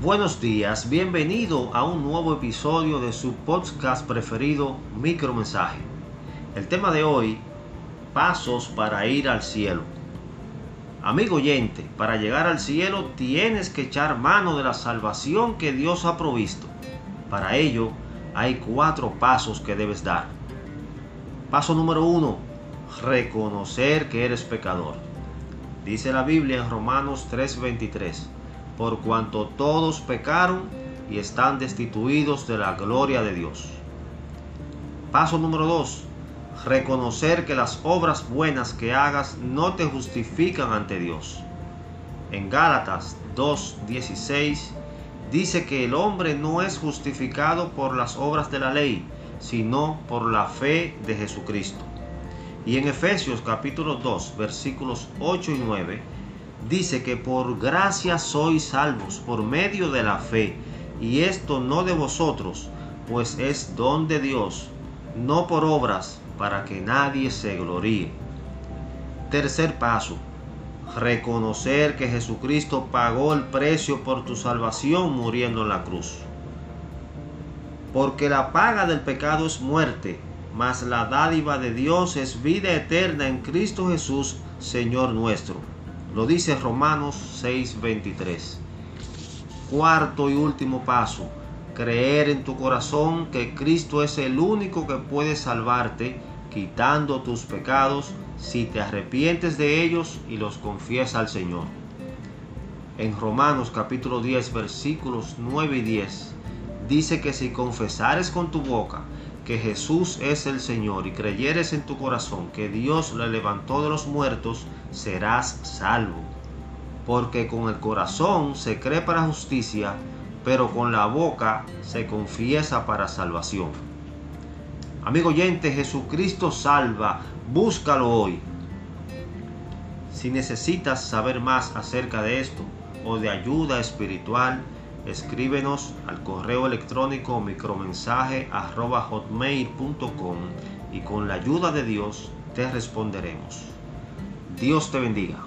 Buenos días, bienvenido a un nuevo episodio de su podcast preferido, Micromensaje. El tema de hoy, pasos para ir al cielo. Amigo oyente, para llegar al cielo tienes que echar mano de la salvación que Dios ha provisto. Para ello, hay cuatro pasos que debes dar. Paso número uno, reconocer que eres pecador. Dice la Biblia en Romanos 3:23 por cuanto todos pecaron y están destituidos de la gloria de Dios. Paso número 2. Reconocer que las obras buenas que hagas no te justifican ante Dios. En Gálatas 2.16 dice que el hombre no es justificado por las obras de la ley, sino por la fe de Jesucristo. Y en Efesios capítulo 2 versículos 8 y 9 dice que por gracia sois salvos por medio de la fe, y esto no de vosotros, pues es don de Dios, no por obras, para que nadie se gloríe. Tercer paso, reconocer que Jesucristo pagó el precio por tu salvación muriendo en la cruz. Porque la paga del pecado es muerte, mas la dádiva de Dios es vida eterna en Cristo Jesús, Señor nuestro. Lo dice Romanos 6:23. Cuarto y último paso, creer en tu corazón que Cristo es el único que puede salvarte, quitando tus pecados si te arrepientes de ellos y los confiesas al Señor. En Romanos capítulo 10 versículos 9 y 10 dice que si confesares con tu boca que Jesús es el Señor y creyeres en tu corazón que Dios le levantó de los muertos, serás salvo. Porque con el corazón se cree para justicia, pero con la boca se confiesa para salvación. Amigo oyente, Jesucristo salva, búscalo hoy. Si necesitas saber más acerca de esto o de ayuda espiritual, escríbenos al correo electrónico micromensaje y con la ayuda de Dios te responderemos. Dios te bendiga.